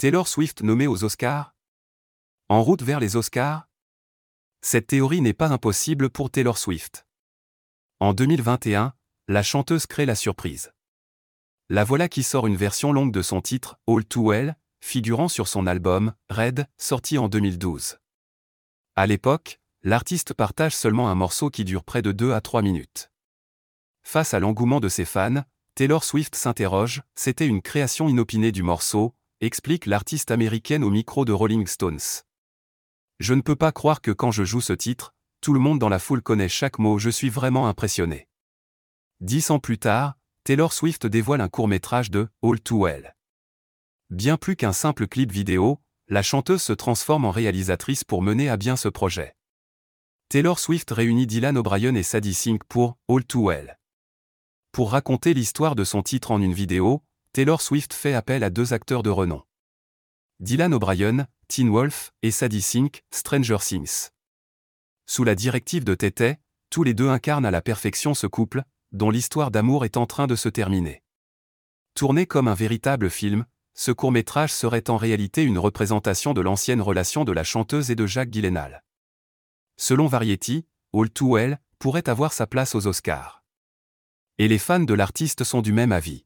Taylor Swift nommée aux Oscars? En route vers les Oscars? Cette théorie n'est pas impossible pour Taylor Swift. En 2021, la chanteuse crée la surprise. La voilà qui sort une version longue de son titre, All Too Well, figurant sur son album, Red, sorti en 2012. À l'époque, l'artiste partage seulement un morceau qui dure près de 2 à 3 minutes. Face à l'engouement de ses fans, Taylor Swift s'interroge, c'était une création inopinée du morceau, explique l'artiste américaine au micro de Rolling Stones. Je ne peux pas croire que quand je joue ce titre, tout le monde dans la foule connaît chaque mot, je suis vraiment impressionné. Dix ans plus tard, Taylor Swift dévoile un court-métrage de All Too Well. Bien plus qu'un simple clip vidéo, la chanteuse se transforme en réalisatrice pour mener à bien ce projet. Taylor Swift réunit Dylan O'Brien et Sadie Sink pour All Too Well. Pour raconter l'histoire de son titre en une vidéo, Taylor Swift fait appel à deux acteurs de renom. Dylan O'Brien, Teen Wolf, et Sadie Sink, Stranger Things. Sous la directive de Tété, tous les deux incarnent à la perfection ce couple, dont l'histoire d'amour est en train de se terminer. Tourné comme un véritable film, ce court-métrage serait en réalité une représentation de l'ancienne relation de la chanteuse et de Jacques Gyllenhaal. Selon Variety, All Too Well pourrait avoir sa place aux Oscars. Et les fans de l'artiste sont du même avis.